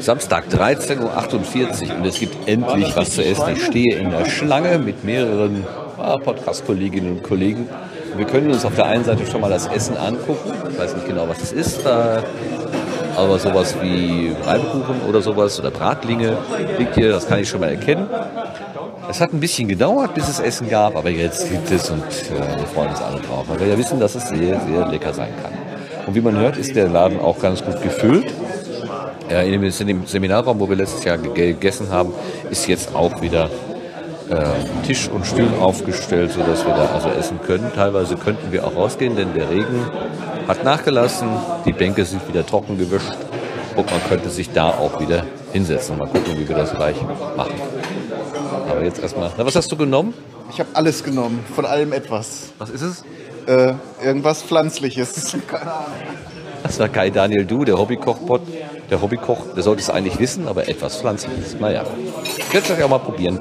Samstag 13.48 Uhr und es gibt endlich was zu essen. Ich stehe in der Schlange mit mehreren ah, Podcast-Kolleginnen und Kollegen. Wir können uns auf der einen Seite schon mal das Essen angucken. Ich weiß nicht genau, was es ist. Aber sowas wie Reibekuchen oder sowas oder Bratlinge liegt hier, das kann ich schon mal erkennen. Es hat ein bisschen gedauert, bis es Essen gab, aber jetzt gibt es und äh, wir freuen uns alle drauf, weil wir ja wissen, dass es sehr, sehr lecker sein kann. Und wie man hört, ist der Laden auch ganz gut gefüllt. Äh, in, dem, Seminarraum, wo wir letztes Jahr gegessen haben, ist jetzt auch wieder äh, Tisch und Stuhl aufgestellt, sodass wir da also essen können. Teilweise könnten wir auch rausgehen, denn der Regen hat nachgelassen, die Bänke sind wieder trocken gewischt und man könnte sich da auch wieder hinsetzen. Mal gucken, wie wir das gleich machen. Aber jetzt erstmal. Na, was hast du genommen? Ich habe alles genommen, von allem etwas. Was ist es? Äh, irgendwas Pflanzliches. Das war Kai Daniel Du, der Hobbykochbot. Der Hobbykoch, der sollte es eigentlich wissen, aber etwas Pflanzliches. Naja, ich werde es euch auch mal probieren.